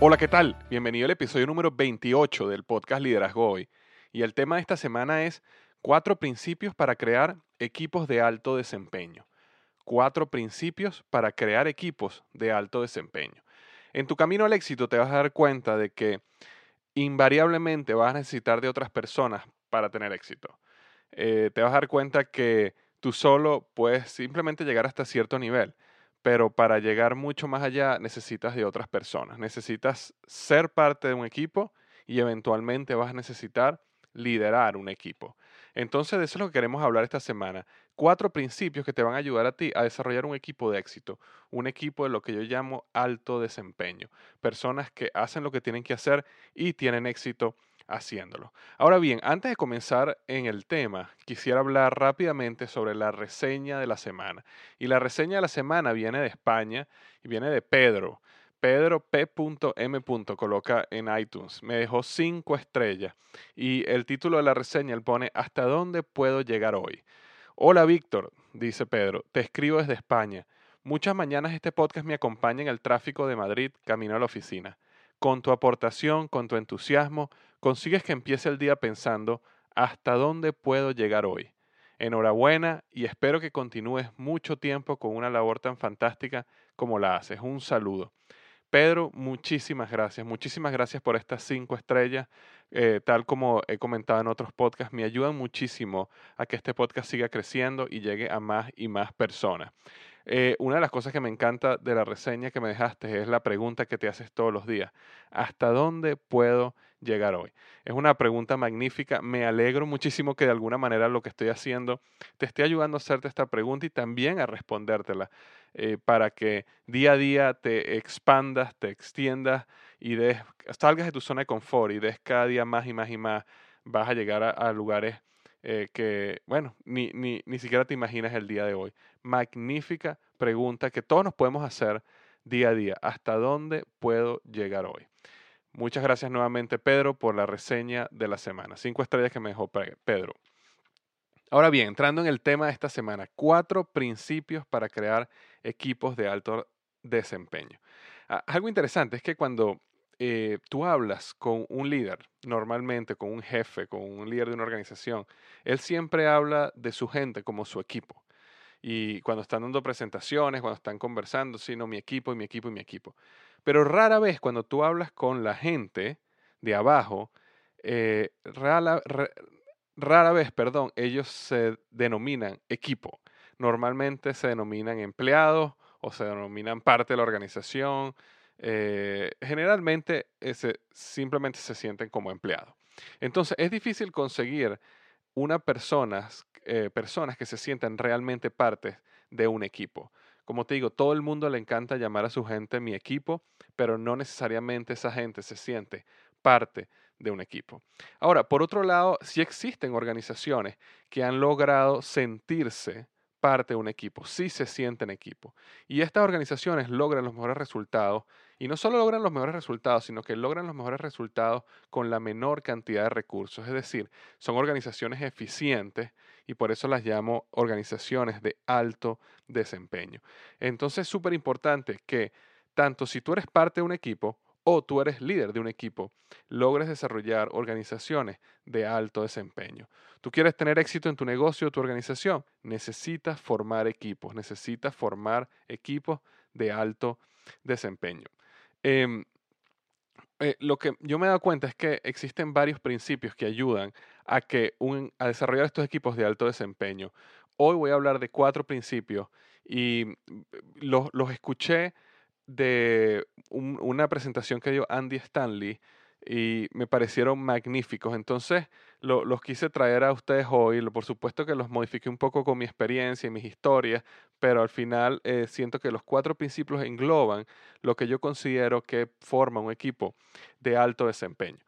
Hola, ¿qué tal? Bienvenido al episodio número 28 del podcast Liderazgo Hoy. Y el tema de esta semana es cuatro principios para crear equipos de alto desempeño. Cuatro principios para crear equipos de alto desempeño. En tu camino al éxito te vas a dar cuenta de que invariablemente vas a necesitar de otras personas para tener éxito. Eh, te vas a dar cuenta que tú solo puedes simplemente llegar hasta cierto nivel pero para llegar mucho más allá necesitas de otras personas. Necesitas ser parte de un equipo y eventualmente vas a necesitar liderar un equipo. Entonces, de eso es lo que queremos hablar esta semana. Cuatro principios que te van a ayudar a ti a desarrollar un equipo de éxito, un equipo de lo que yo llamo alto desempeño, personas que hacen lo que tienen que hacer y tienen éxito haciéndolo. Ahora bien, antes de comenzar en el tema, quisiera hablar rápidamente sobre la reseña de la semana. Y la reseña de la semana viene de España y viene de Pedro. Pedro P.M. coloca en iTunes. Me dejó cinco estrellas. Y el título de la reseña él pone ¿Hasta dónde puedo llegar hoy? Hola Víctor, dice Pedro, te escribo desde España. Muchas mañanas este podcast me acompaña en el tráfico de Madrid camino a la oficina. Con tu aportación, con tu entusiasmo, consigues que empiece el día pensando hasta dónde puedo llegar hoy. Enhorabuena y espero que continúes mucho tiempo con una labor tan fantástica como la haces. Un saludo. Pedro, muchísimas gracias. Muchísimas gracias por estas cinco estrellas. Eh, tal como he comentado en otros podcasts, me ayudan muchísimo a que este podcast siga creciendo y llegue a más y más personas. Eh, una de las cosas que me encanta de la reseña que me dejaste es la pregunta que te haces todos los días. ¿Hasta dónde puedo llegar hoy? Es una pregunta magnífica. Me alegro muchísimo que de alguna manera lo que estoy haciendo te esté ayudando a hacerte esta pregunta y también a respondértela eh, para que día a día te expandas, te extiendas y des, salgas de tu zona de confort y des cada día más y más y más. Vas a llegar a lugares eh, que, bueno, ni, ni, ni siquiera te imaginas el día de hoy. Magnífica pregunta que todos nos podemos hacer día a día. ¿Hasta dónde puedo llegar hoy? Muchas gracias nuevamente, Pedro, por la reseña de la semana. Cinco estrellas que me dejó Pedro. Ahora bien, entrando en el tema de esta semana, cuatro principios para crear equipos de alto desempeño. Ah, algo interesante es que cuando eh, tú hablas con un líder, normalmente con un jefe, con un líder de una organización, él siempre habla de su gente como su equipo. y cuando están dando presentaciones, cuando están conversando, sino mi equipo y mi equipo y mi equipo. Pero rara vez cuando tú hablas con la gente de abajo, eh, rara, rara vez, perdón, ellos se denominan equipo. Normalmente se denominan empleados o se denominan parte de la organización. Eh, generalmente simplemente se sienten como empleados. Entonces es difícil conseguir una personas, eh, personas que se sientan realmente parte de un equipo. Como te digo, todo el mundo le encanta llamar a su gente mi equipo, pero no necesariamente esa gente se siente parte de un equipo. Ahora, por otro lado, sí existen organizaciones que han logrado sentirse parte de un equipo, sí se sienten equipo. Y estas organizaciones logran los mejores resultados, y no solo logran los mejores resultados, sino que logran los mejores resultados con la menor cantidad de recursos. Es decir, son organizaciones eficientes y por eso las llamo organizaciones de alto desempeño. Entonces es súper importante que tanto si tú eres parte de un equipo o tú eres líder de un equipo, logres desarrollar organizaciones de alto desempeño. Tú quieres tener éxito en tu negocio o tu organización, necesitas formar equipos, necesitas formar equipos de alto desempeño. Em, eh, lo que yo me he dado cuenta es que existen varios principios que ayudan a, que a desarrollar estos equipos de alto desempeño. Hoy voy a hablar de cuatro principios y mm, los, los escuché de una presentación que dio Andy Stanley y me parecieron magníficos. Entonces los quise traer a ustedes hoy. Por supuesto que los modifiqué un poco con mi experiencia y mis historias, pero al final eh, siento que los cuatro principios engloban lo que yo considero que forma un equipo de alto desempeño.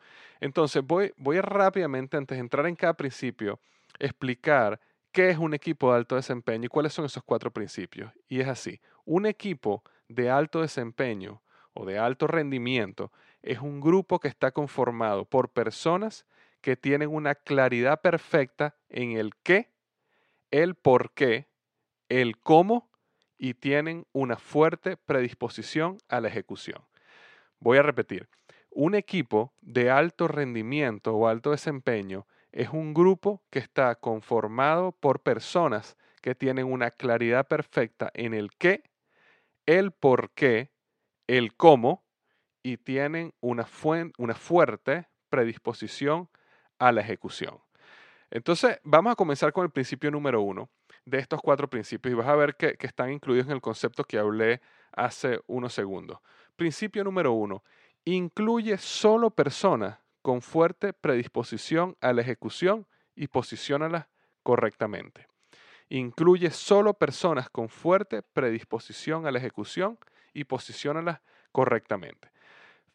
Entonces voy, voy rápidamente, antes de entrar en cada principio, explicar qué es un equipo de alto desempeño y cuáles son esos cuatro principios. Y es así, un equipo de alto desempeño o de alto rendimiento es un grupo que está conformado por personas que tienen una claridad perfecta en el qué, el por qué, el cómo y tienen una fuerte predisposición a la ejecución. Voy a repetir, un equipo de alto rendimiento o alto desempeño es un grupo que está conformado por personas que tienen una claridad perfecta en el qué, el por qué, el cómo y tienen una, fuerte predisposición a la ejecución. Entonces, vamos a comenzar con el principio número uno de estos cuatro principios y vas a ver que, que, están incluidos en el concepto que hablé hace unos segundos. Principio número uno, incluye solo personas con fuerte predisposición a la ejecución y posiciónalas correctamente incluye solo personas con fuerte predisposición a la ejecución y posiciónalas correctamente.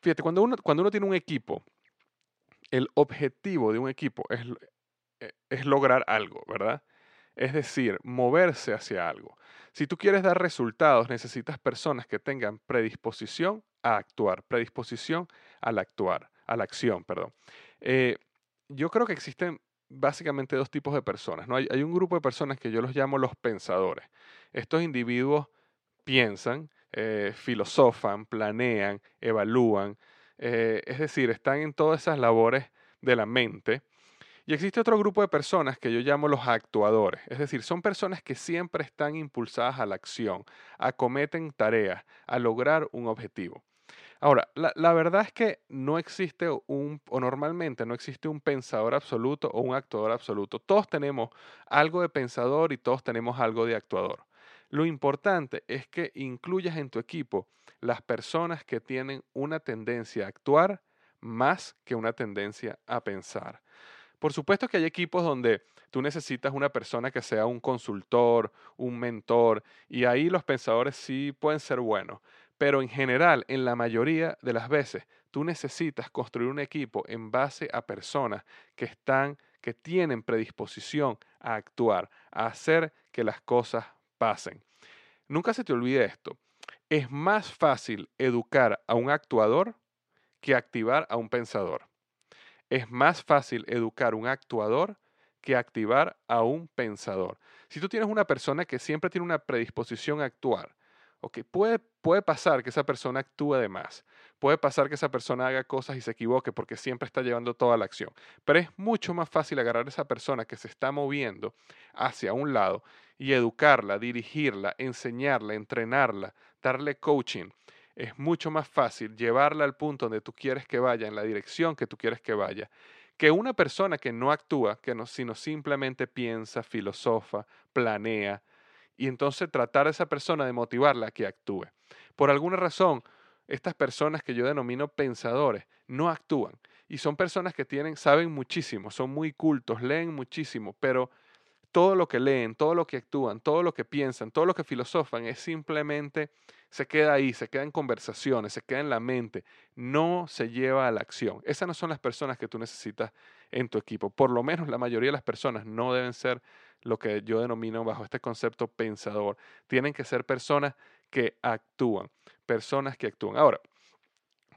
Fíjate, cuando uno, cuando uno tiene un equipo, el objetivo de un equipo es, eh, es lograr algo, ¿verdad? Es decir, moverse hacia algo. Si tú quieres dar resultados, necesitas personas que tengan predisposición a actuar, predisposición al actuar, a la acción, perdón. Eh, yo creo que existen básicamente dos tipos de personas. ¿no? Hay, un grupo de personas que yo los llamo los pensadores. Estos individuos piensan, eh, filosofan, planean, evalúan, eh, es decir, están en todas esas labores de la mente. Y existe otro grupo de personas que yo llamo los actuadores, es decir, son personas que siempre están impulsadas a la acción, acometen tareas, a lograr un objetivo. Ahora, la, verdad es que no existe un, o normalmente no existe un pensador absoluto o un actuador absoluto. Todos tenemos algo de pensador y todos tenemos algo de actuador. Lo importante es que incluyas en tu equipo las personas que tienen una tendencia a actuar más que una tendencia a pensar. Por supuesto que hay equipos donde tú necesitas una persona que sea un consultor, un mentor, y ahí los pensadores sí pueden ser buenos. Pero en general, en la mayoría de las veces, tú necesitas construir un equipo en base a personas que están, que tienen predisposición a actuar, a hacer que las cosas pasen. Nunca se te olvide esto. Es más fácil educar a un actuador que activar a un pensador. Es más fácil educar a un actuador que activar a un pensador. Si tú tienes una persona que siempre tiene una predisposición a actuar, Ok, puede, puede pasar que esa persona actúe de más, puede pasar que esa persona haga cosas y se equivoque porque siempre está llevando toda la acción, pero es mucho más fácil agarrar a esa persona que se está moviendo hacia un lado y educarla, dirigirla, enseñarla, entrenarla, darle coaching, es mucho más fácil llevarla al punto donde tú quieres que vaya, en la dirección que tú quieres que vaya, que una persona que no actúa, que no, sino simplemente piensa, filosofa, planea, y entonces tratar a esa persona de motivarla a que actúe. Por alguna razón, estas personas que yo denomino pensadores no actúan y son personas que tienen saben muchísimo, son muy cultos, leen muchísimo, pero todo lo que leen, todo lo que actúan, todo lo que piensan, todo lo que filosofan es simplemente se queda ahí, se queda en conversaciones, se queda en la mente, no se lleva a la acción. Esas no son las personas que tú necesitas en tu equipo. Por lo menos la mayoría de las personas no deben ser lo que yo denomino bajo este concepto pensador. Tienen que ser personas que actúan, personas que actúan. Ahora,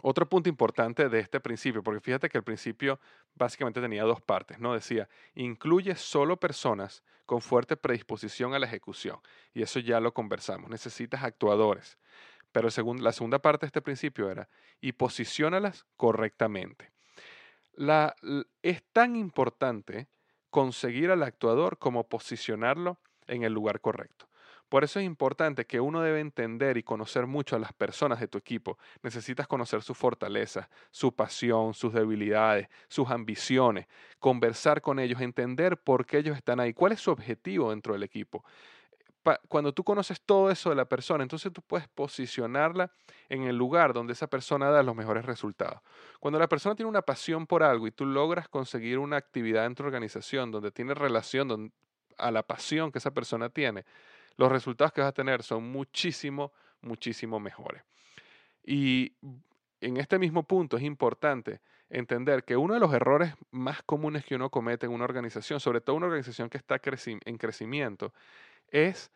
otro punto importante de este principio, porque fíjate que el principio básicamente tenía dos partes, ¿no? Decía, incluye solo personas con fuerte predisposición a la ejecución. Y eso ya lo conversamos. Necesitas actuadores. Pero la segunda parte de este principio era, y posiciónalas correctamente. La, es tan importante conseguir al actuador como posicionarlo en el lugar correcto. Por eso es importante que uno debe entender y conocer mucho a las personas de tu equipo. Necesitas conocer sus fortalezas, su pasión, sus debilidades, sus ambiciones, conversar con ellos, entender por qué ellos están ahí, cuál es su objetivo dentro del equipo. Cuando tú conoces todo eso de la persona, entonces tú puedes posicionarla en el lugar donde esa persona da los mejores resultados. Cuando la persona tiene una pasión por algo y tú logras conseguir una actividad en tu organización donde tiene relación a la pasión que esa persona tiene, los resultados que vas a tener son muchísimo, muchísimo mejores. Y en este mismo punto es importante entender que uno de los errores más comunes que uno comete en una organización, sobre todo una organización que está en crecimiento, es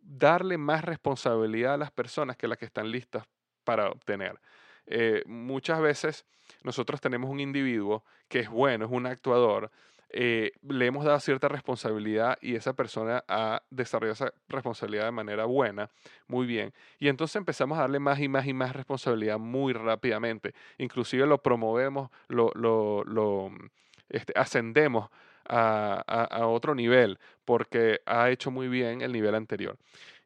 darle más responsabilidad a las personas que las que están listas para obtener. Eh, muchas veces nosotros tenemos un individuo que es bueno, es un actuador, eh, le hemos dado cierta responsabilidad y esa persona ha desarrollado esa responsabilidad de manera buena, muy bien. Y entonces empezamos a darle más y más y más responsabilidad muy rápidamente. Inclusive lo promovemos, lo, lo, este, ascendemos a, otro nivel porque ha hecho muy bien el nivel anterior.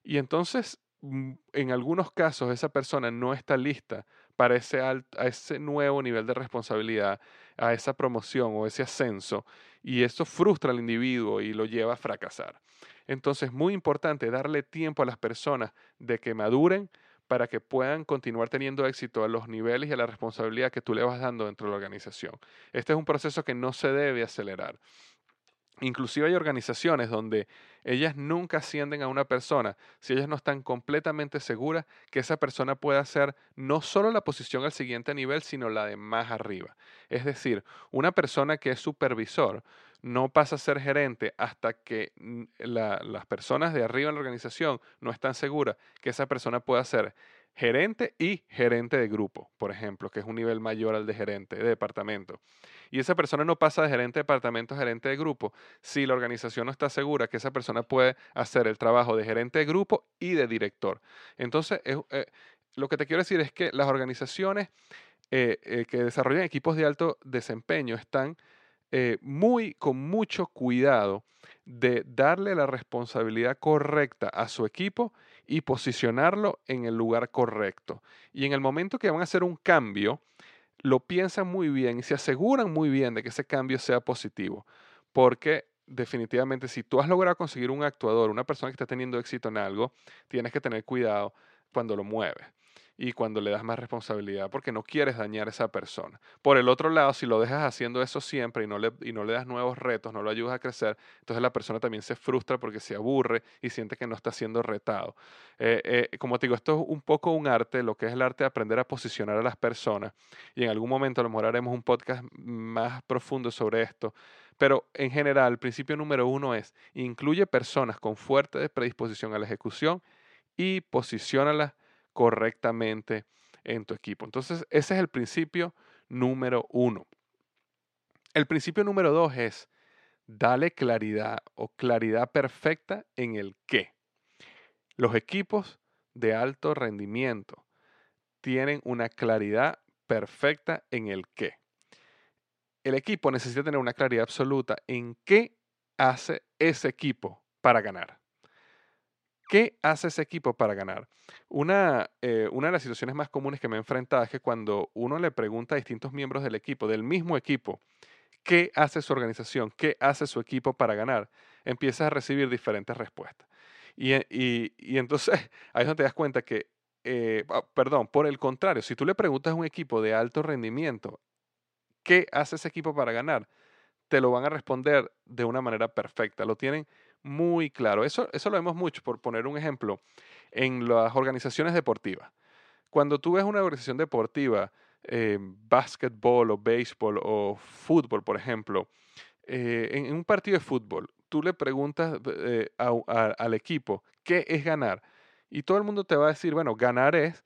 Y entonces, mm, en algunos casos, esa persona no está lista para ese, a ese nuevo nivel de responsabilidad, a esa promoción o ese ascenso, y eso frustra al individuo y lo lleva a fracasar. Entonces, muy importante darle tiempo a las personas de que maduren para que puedan continuar teniendo éxito a los niveles y a la responsabilidad que tú le vas dando dentro de la organización. Este es un proceso que no se debe acelerar. Inclusive hay organizaciones donde ellas nunca ascienden a una persona si ellas no están completamente seguras que esa persona pueda hacer no solo la posición al siguiente nivel, sino la de más arriba. Es decir, una persona que es supervisor no pasa a ser gerente hasta que las personas de arriba en la organización no están seguras que esa persona pueda ser gerente y gerente de grupo, por ejemplo, que es un nivel mayor al de gerente de departamento. Y esa persona no pasa de gerente de departamento a gerente de grupo si la organización no está segura que esa persona puede hacer el trabajo de gerente de grupo y de director. Entonces, eh, lo que te quiero decir es que las organizaciones eh, eh, que desarrollan equipos de alto desempeño están muy con mucho cuidado de darle la responsabilidad correcta a su equipo y posicionarlo en el lugar correcto. Y en el momento que van a hacer un cambio, lo piensan muy bien y se aseguran muy bien de que ese cambio sea positivo. Porque definitivamente si tú has logrado conseguir un actuador, una persona que está teniendo éxito en algo, tienes que tener cuidado cuando lo mueves y cuando le das más responsabilidad porque no quieres dañar a esa persona. Por el otro lado, si lo dejas haciendo eso siempre y no le, y no le das nuevos retos, no lo ayudas a crecer, entonces la persona también se frustra porque se aburre y siente que no está siendo retado. Eh, eh, como te digo, esto es un poco un arte, lo que es el arte de aprender a posicionar a las personas y en algún momento a lo mejor haremos un podcast más profundo sobre esto. Pero en general, el principio número uno es, incluye personas con fuerte predisposición a la ejecución y posiciónalas correctamente en tu equipo. Entonces, ese es el principio número uno. El principio número dos es, dale claridad o claridad perfecta en el qué. Los equipos de alto rendimiento tienen una claridad perfecta en el qué. El equipo necesita tener una claridad absoluta en qué hace ese equipo para ganar. ¿Qué hace ese equipo para ganar? Una, eh, una de las situaciones más comunes que me he enfrentado es que cuando uno le pregunta a distintos miembros del equipo, del mismo equipo, ¿qué hace su organización? ¿Qué hace su equipo para ganar? Empiezas a recibir diferentes respuestas. Y, y, entonces ahí es donde te das cuenta que, eh, ah, perdón, por el contrario, si tú le preguntas a un equipo de alto rendimiento, ¿qué hace ese equipo para ganar? Te lo van a responder de una manera perfecta. Lo tienen muy claro. Eso, eso lo vemos mucho, por poner un ejemplo, en las organizaciones deportivas. Cuando tú ves una organización deportiva, eh, básquetbol o béisbol o fútbol, por ejemplo, eh, en, un partido de fútbol, tú le preguntas eh, al equipo, ¿qué es ganar? Y todo el mundo te va a decir, bueno, ganar es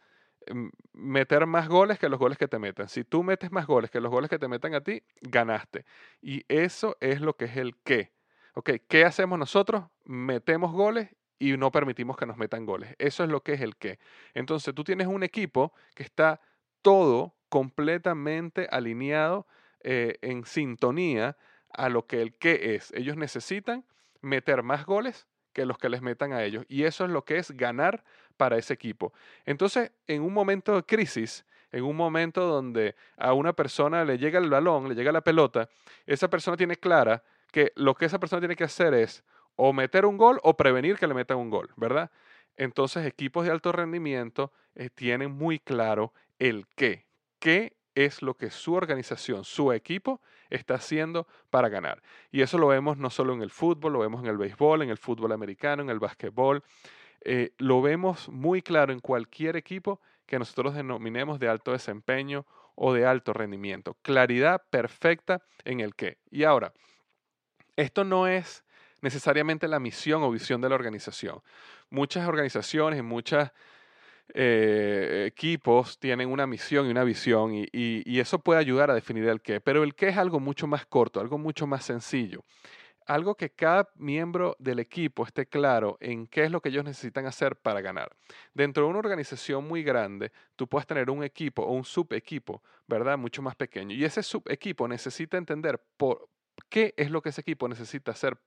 mm, meter más goles que los goles que te metan. Si tú metes más goles que los goles que te metan a ti, ganaste. Y eso es lo que es el qué. Ok, ¿qué hacemos nosotros? Metemos goles y no permitimos que nos metan goles. Eso es lo que es el qué. Entonces tú tienes un equipo que está todo completamente alineado eh, en sintonía a lo que el qué es. Ellos necesitan meter más goles que los que les metan a ellos. Y eso es lo que es ganar para ese equipo. Entonces, en un momento de crisis, en un momento donde a una persona le llega el balón, le llega la pelota, esa persona tiene clara que lo que esa persona tiene que hacer es o meter un gol o prevenir que le metan un gol, ¿verdad? Entonces, equipos de alto rendimiento eh, tienen muy claro el qué. ¿Qué es lo que su organización, su equipo está haciendo para ganar? Y eso lo vemos no solo en el fútbol, lo vemos en el béisbol, en el fútbol americano, en el básquetbol. Eh, lo vemos muy claro en cualquier equipo que nosotros denominemos de alto desempeño o de alto rendimiento. Claridad perfecta en el qué. Y ahora, esto no es necesariamente la misión o visión de la organización. Muchas organizaciones y muchos eh, equipos tienen una misión y una visión y, eso puede ayudar a definir el qué, pero el qué es algo mucho más corto, algo mucho más sencillo. Algo que cada miembro del equipo esté claro en qué es lo que ellos necesitan hacer para ganar. Dentro de una organización muy grande, tú puedes tener un equipo o un subequipo, ¿verdad? Mucho más pequeño. Y ese subequipo necesita entender por, ¿Qué es lo que ese equipo necesita hacer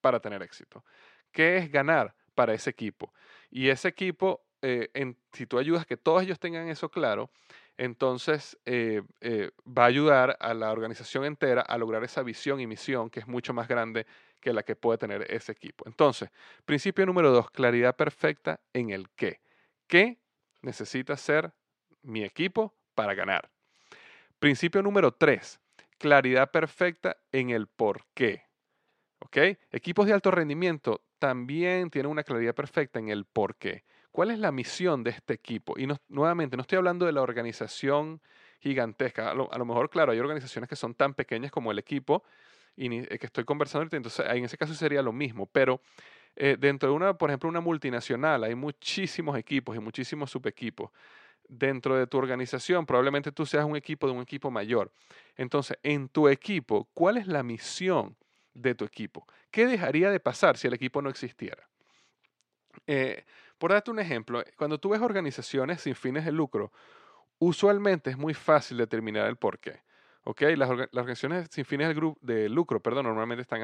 para tener éxito? ¿Qué es ganar para ese equipo? Y ese equipo, eh, si tú ayudas que todos ellos tengan eso claro, entonces eh, eh, va a ayudar a la organización entera a lograr esa visión y misión que es mucho más grande que la que puede tener ese equipo. Entonces, principio número dos, claridad perfecta en el qué. ¿Qué necesita ser mi equipo para ganar? Principio número tres, claridad perfecta en el por qué. Equipos de alto rendimiento también tienen una claridad perfecta en el por qué. ¿Cuál es la misión de este equipo? Y nuevamente, no estoy hablando de la organización gigantesca. A lo, mejor, claro, hay organizaciones que son tan pequeñas como el equipo y eh, que estoy conversando entonces en ese caso sería lo mismo. Pero eh, dentro de una, por ejemplo, una multinacional, hay muchísimos equipos y muchísimos subequipos dentro de tu organización, probablemente tú seas un equipo de un equipo mayor. Entonces, en tu equipo, ¿cuál es la misión de tu equipo? ¿Qué dejaría de pasar si el equipo no existiera? Eh, por darte un ejemplo, cuando tú ves organizaciones sin fines de lucro, usualmente es muy fácil determinar el por qué. Las, organizaciones sin fines de, lucro, perdón, normalmente están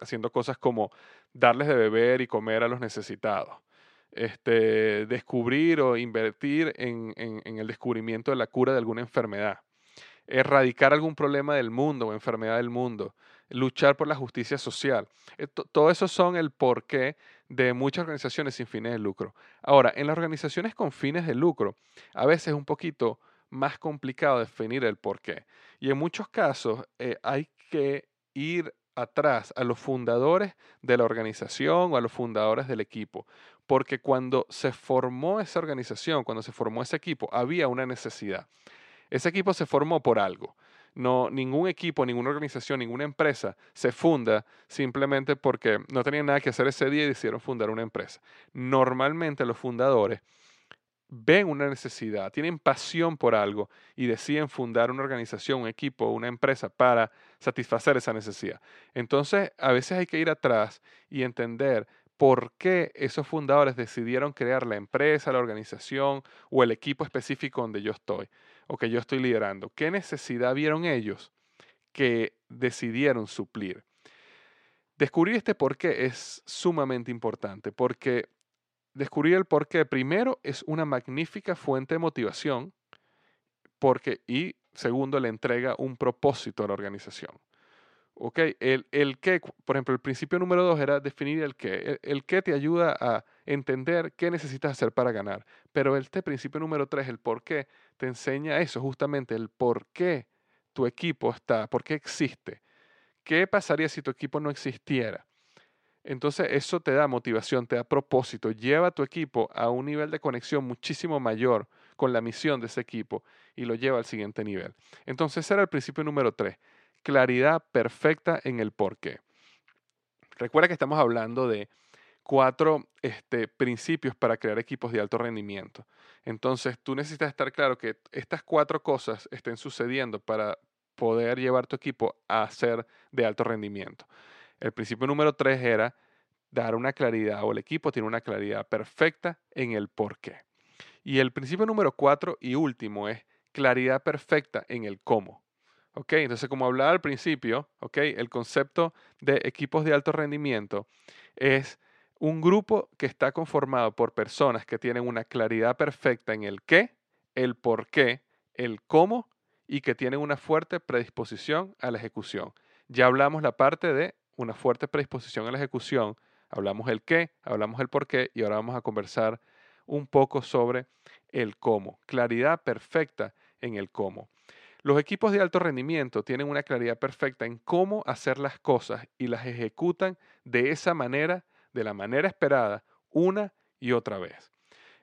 haciendo cosas como darles de beber y comer a los necesitados este, descubrir o invertir en, el descubrimiento de la cura de alguna enfermedad, erradicar algún problema del mundo o enfermedad del mundo, luchar por la justicia social. Eh, todo eso son el porqué de muchas organizaciones sin fines de lucro. Ahora, en las organizaciones con fines de lucro, a veces es un poquito más complicado definir el porqué. Y en muchos casos eh, hay que ir atrás a los fundadores de la organización o a los fundadores del equipo, porque cuando se formó esa organización, cuando se formó ese equipo, había una necesidad. Ese equipo se formó por algo. No, ningún equipo, ninguna organización, ninguna empresa se funda simplemente porque no tenían nada que hacer ese día y decidieron fundar una empresa. Normalmente los fundadores ven una necesidad, tienen pasión por algo y deciden fundar una organización, un equipo, una empresa para satisfacer esa necesidad. Entonces, a veces hay que ir atrás y entender por qué esos fundadores decidieron crear la empresa, la organización o el equipo específico donde yo estoy o que yo estoy liderando. ¿Qué necesidad vieron ellos que decidieron suplir? Descubrir este por qué es sumamente importante porque descubrir el por qué, primero, es una magnífica fuente de motivación, porque, y segundo, le entrega un propósito a la organización. ¿Ok? El, el qué, por ejemplo, el principio número dos era definir el qué. El, el, qué te ayuda a entender qué necesitas hacer para ganar. Pero este principio número tres, el por qué, te enseña eso, justamente el por qué tu equipo está, por qué existe. ¿Qué pasaría si tu equipo no existiera? Entonces eso te da motivación, te da propósito, lleva a tu equipo a un nivel de conexión muchísimo mayor con la misión de ese equipo y lo lleva al siguiente nivel. Entonces ese era el principio número tres, claridad perfecta en el por qué. Recuerda que estamos hablando de cuatro este, principios para crear equipos de alto rendimiento. Entonces tú necesitas estar claro que estas cuatro cosas estén sucediendo para poder llevar tu equipo a ser de alto rendimiento. El principio número tres era dar una claridad o el equipo tiene una claridad perfecta en el por qué. Y el principio número cuatro y último es claridad perfecta en el cómo. ¿Ok? Entonces, como hablaba al principio, ¿ok? El concepto de equipos de alto rendimiento es un grupo que está conformado por personas que tienen una claridad perfecta en el qué, el por qué, el cómo y que tienen una fuerte predisposición a la ejecución. Ya hablamos la parte de una fuerte predisposición a la ejecución. Hablamos el qué, hablamos el por qué y ahora vamos a conversar un poco sobre el cómo. Claridad perfecta en el cómo. Los equipos de alto rendimiento tienen una claridad perfecta en cómo hacer las cosas y las ejecutan de esa manera, de la manera esperada, una y otra vez.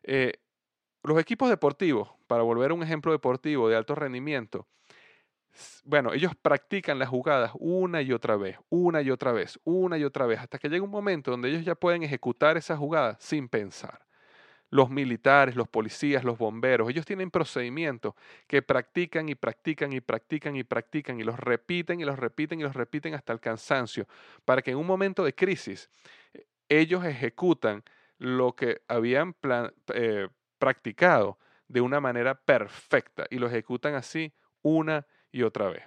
Eh, los equipos deportivos, para volver a un ejemplo deportivo de alto rendimiento, bueno, ellos practican las jugadas una y otra vez, una y otra vez, una y otra vez, hasta que llega un momento donde ellos ya pueden ejecutar esas jugadas sin pensar. Los militares, los policías, los bomberos, ellos tienen procedimientos que practican y practican y practican y practican y los repiten y los repiten y los repiten hasta el cansancio, para que en un momento de crisis eh, ellos ejecutan lo que habían eh, practicado de una manera perfecta y lo ejecutan así una y otra vez.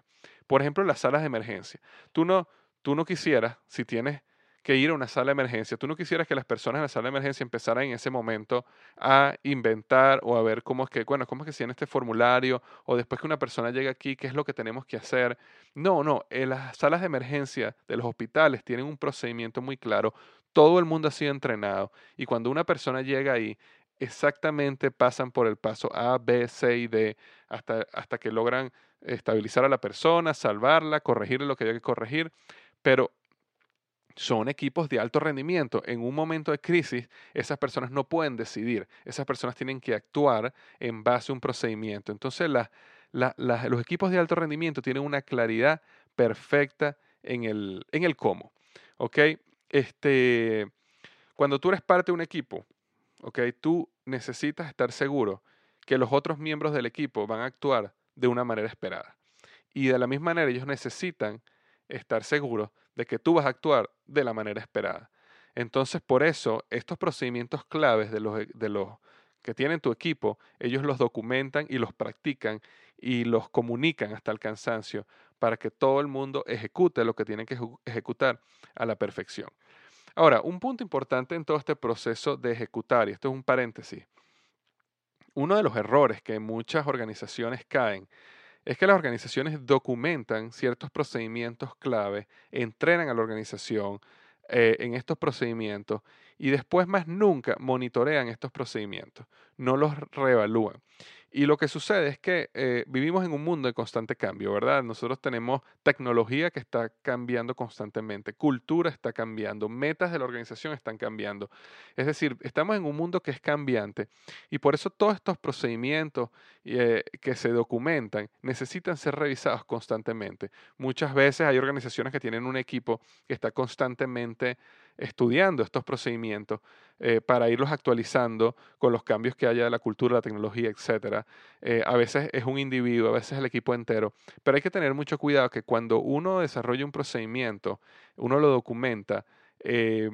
Por ejemplo, las salas de emergencia. Tú no, tú no quisieras, si tienes que ir a una sala de emergencia, tú no quisieras que las personas en la sala de emergencia empezaran en ese momento a inventar o a ver cómo es que, bueno, cómo es que en este formulario o después que una persona llega aquí, qué es lo que tenemos que hacer. No, no, en las salas de emergencia de los hospitales tienen un procedimiento muy claro. Todo el mundo ha sido entrenado y cuando una persona llega ahí, exactamente pasan por el paso A, B, C y D hasta, hasta que logran estabilizar a la persona, salvarla, corregirle lo que haya que corregir, pero son equipos de alto rendimiento. En un momento de crisis, esas personas no pueden decidir, esas personas tienen que actuar en base a un procedimiento. Entonces, los equipos de alto rendimiento tienen una claridad perfecta en el, en el cómo. ¿Ok? Este, cuando tú eres parte de un equipo, ¿ok? Tú necesitas estar seguro que los otros miembros del equipo van a actuar de una manera esperada. Y de la misma manera ellos necesitan estar seguros de que tú vas a actuar de la manera esperada. Entonces, por eso, estos procedimientos claves los, de los que tienen tu equipo, ellos los documentan y los practican y los comunican hasta el cansancio para que todo el mundo ejecute lo que tienen que ejecutar a la perfección. Ahora, un punto importante en todo este proceso de ejecutar, y esto es un paréntesis, uno de los errores que muchas organizaciones caen es que las organizaciones documentan ciertos procedimientos clave, entrenan a la organización eh, en estos procedimientos y después más nunca monitorean estos procedimientos, no los reevalúan. Y lo que sucede es que eh, vivimos en un mundo de constante cambio, ¿verdad? Nosotros tenemos tecnología que está cambiando constantemente, cultura está cambiando, metas de la organización están cambiando. Es decir, estamos en un mundo que es cambiante y por eso todos estos procedimientos eh, que se documentan necesitan ser revisados constantemente. Muchas veces hay organizaciones que tienen un equipo que está constantemente estudiando estos procedimientos eh, para irlos actualizando con los cambios que haya de la cultura, la tecnología, etc. Eh, a veces es un individuo, a veces es el equipo entero, pero hay que tener mucho cuidado que cuando uno desarrolla un procedimiento, uno lo documenta, eh,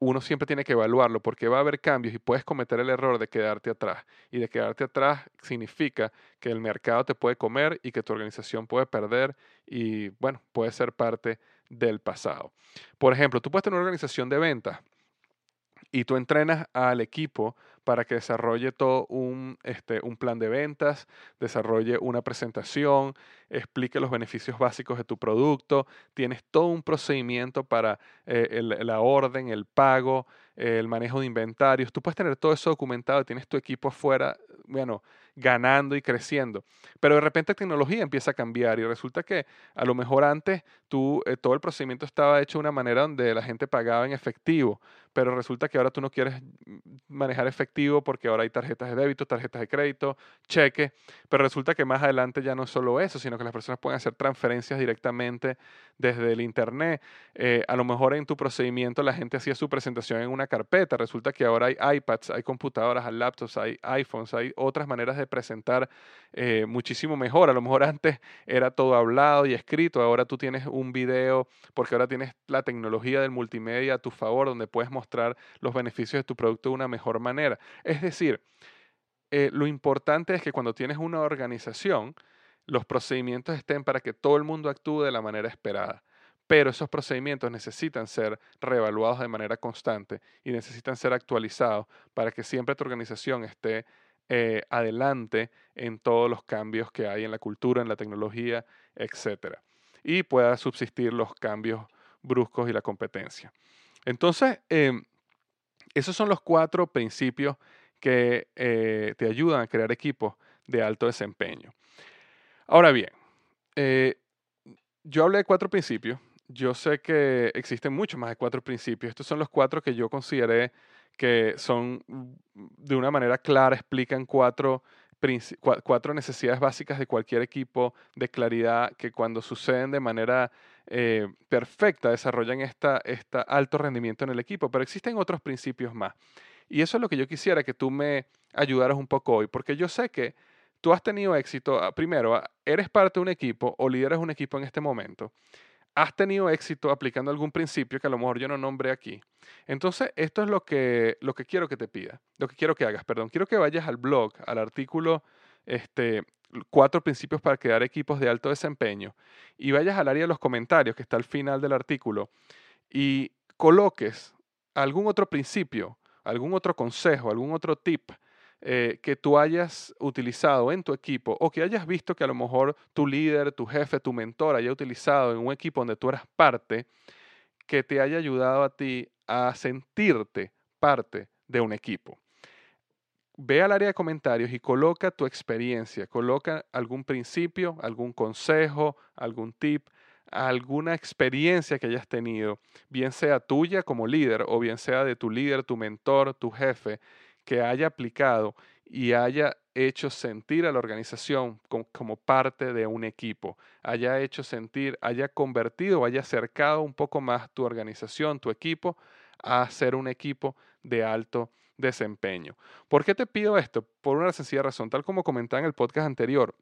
uno siempre tiene que evaluarlo porque va a haber cambios y puedes cometer el error de quedarte atrás. Y de quedarte atrás significa que el mercado te puede comer y que tu organización puede perder y, bueno, puede ser parte del pasado. Por ejemplo, tú puedes tener una organización de ventas y tú entrenas al equipo para que desarrolle todo un, este, un plan de ventas, desarrolle una presentación, explique los beneficios básicos de tu producto, tienes todo un procedimiento para eh, la orden, el pago, el manejo de inventarios, tú puedes tener todo eso documentado, tienes tu equipo afuera, bueno, ganando y creciendo. Pero de repente la tecnología empieza a cambiar y resulta que a lo mejor antes tú, eh, todo el procedimiento estaba hecho de una manera donde la gente pagaba en efectivo, pero resulta que ahora tú no quieres manejar efectivo porque ahora hay tarjetas de débito, tarjetas de crédito, cheque, pero resulta que más adelante ya no es solo eso, sino que las personas pueden hacer transferencias directamente desde el Internet. Eh, a lo mejor en tu procedimiento la gente hacía su presentación en una carpeta, resulta que ahora hay iPads, hay computadoras, hay laptops, hay iPhones, hay otras maneras de presentar eh, muchísimo mejor. A lo mejor antes era todo hablado y escrito, ahora tú tienes un video porque ahora tienes la tecnología del multimedia a tu favor donde puedes mostrar los beneficios de tu producto de una mejor manera. Es decir, eh, lo importante es que cuando tienes una organización, los procedimientos estén para que todo el mundo actúe de la manera esperada. Pero esos procedimientos necesitan ser reevaluados de manera constante y necesitan ser actualizados para que siempre tu organización esté eh, adelante en todos los cambios que hay en la cultura, en la tecnología, etc. Y pueda subsistir los cambios bruscos y la competencia. Entonces, em, esos son los cuatro principios que eh, te ayudan a crear equipos de alto desempeño. Ahora bien, eh, yo hablé de cuatro principios. Yo sé que existen muchos más de cuatro principios. Estos son los cuatro que yo consideré que son de una manera clara, explican cuatro, cuatro necesidades básicas de cualquier equipo de claridad que cuando suceden de manera eh, perfecta desarrollan esta, esta alto rendimiento en el equipo. Pero existen otros principios más. Y eso es lo que yo quisiera que tú me ayudaras un poco hoy, porque yo sé que tú has tenido éxito, ah, primero, ah, eres parte de un equipo o lideras un equipo en este momento, has tenido éxito aplicando algún principio que a lo mejor yo no nombré aquí. Entonces, esto es lo que, lo que quiero que te pida, lo que quiero que hagas, perdón. Quiero que vayas al blog, al artículo, este, cuatro principios para crear equipos de alto desempeño, y vayas al área de los comentarios que está al final del artículo y coloques algún otro principio, algún otro consejo, algún otro tip eh, que tú hayas utilizado en tu equipo o que hayas visto que a lo mejor tu líder, tu jefe, tu mentor haya utilizado en un equipo donde tú eras parte, que te haya ayudado a ti a sentirte parte de un equipo. Ve al área de comentarios y coloca tu experiencia, coloca algún principio, algún consejo, algún tip, alguna experiencia que hayas tenido, bien sea tuya como líder o bien sea de tu líder, tu mentor, tu jefe, que haya aplicado y haya hecho sentir a la organización como, parte de un equipo, haya hecho sentir, haya convertido, haya acercado un poco más tu organización, tu equipo, a ser un equipo de alto desempeño. ¿Por qué te pido esto? Por una sencilla razón, tal como comentaba en el podcast anterior,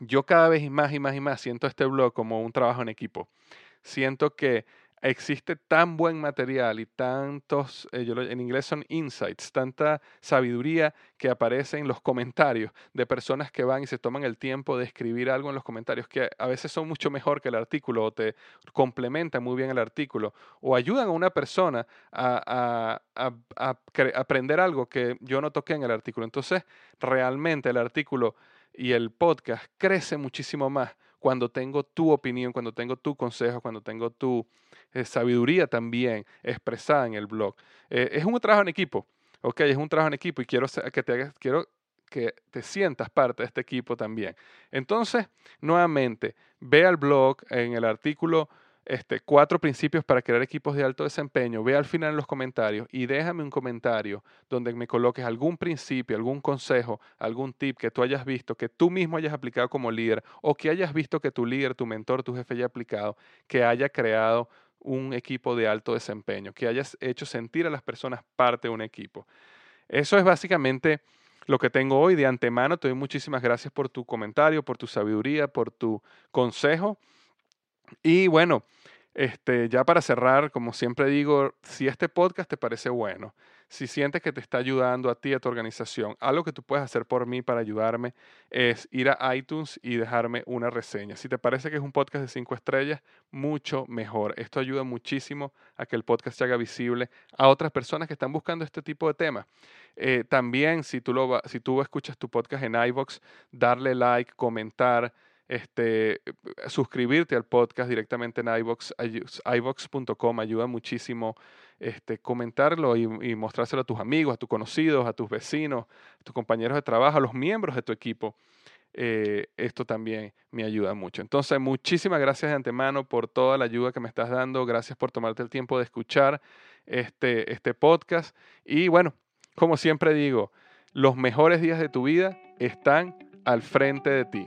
yo cada vez más y más y más siento este blog como un trabajo en equipo. Siento que existe tan buen material y tantos, eh, en inglés son insights, tanta sabiduría que aparece en los comentarios de personas que van y se toman el tiempo de escribir algo en los comentarios que a veces son mucho mejor que el artículo o te complementan muy bien el artículo o ayudan a una persona a, a aprender algo que yo no toqué en el artículo. Entonces, realmente el artículo y el podcast crece muchísimo más cuando tengo tu opinión, cuando tengo tu consejo, cuando tengo tu eh, sabiduría también expresada en el blog. Eh, es un trabajo en equipo, ¿ok? Es un trabajo en equipo y quiero que te, quiero que te sientas parte de este equipo también. Entonces, nuevamente, ve al blog en el artículo este, cuatro principios para crear equipos de alto desempeño, ve al final en los comentarios y déjame un comentario donde me coloques algún principio, algún consejo, algún tip que tú hayas visto, que tú mismo hayas aplicado como líder o que hayas visto que tu líder, tu mentor, tu jefe haya aplicado, que haya creado un equipo de alto desempeño, que hayas hecho sentir a las personas parte de un equipo. Eso es básicamente lo que tengo hoy de antemano. Te doy muchísimas gracias por tu comentario, por tu sabiduría, por tu consejo. Y bueno, Este, ya para cerrar, como siempre digo, si este podcast te parece bueno, si sientes que te está ayudando a ti, a tu organización, algo que tú puedes hacer por mí para ayudarme es ir a iTunes y dejarme una reseña. Si te parece que es un podcast de cinco estrellas, mucho mejor. Esto ayuda muchísimo a que el podcast se haga visible a otras personas que están buscando este tipo de temas. Eh, también, si tú, lo, si tú escuchas tu podcast en iVoox, darle like, comentar este, suscribirte al podcast directamente en iVox, iVox.com ayuda muchísimo este, comentarlo y, mostrárselo a tus amigos, a tus conocidos, a tus vecinos, a tus compañeros de trabajo, a los miembros de tu equipo. Eh, esto también me ayuda mucho. Entonces, muchísimas gracias de antemano por toda la ayuda que me estás dando. Gracias por tomarte el tiempo de escuchar este, este podcast. Y bueno, como siempre digo, los mejores días de tu vida están al frente de ti.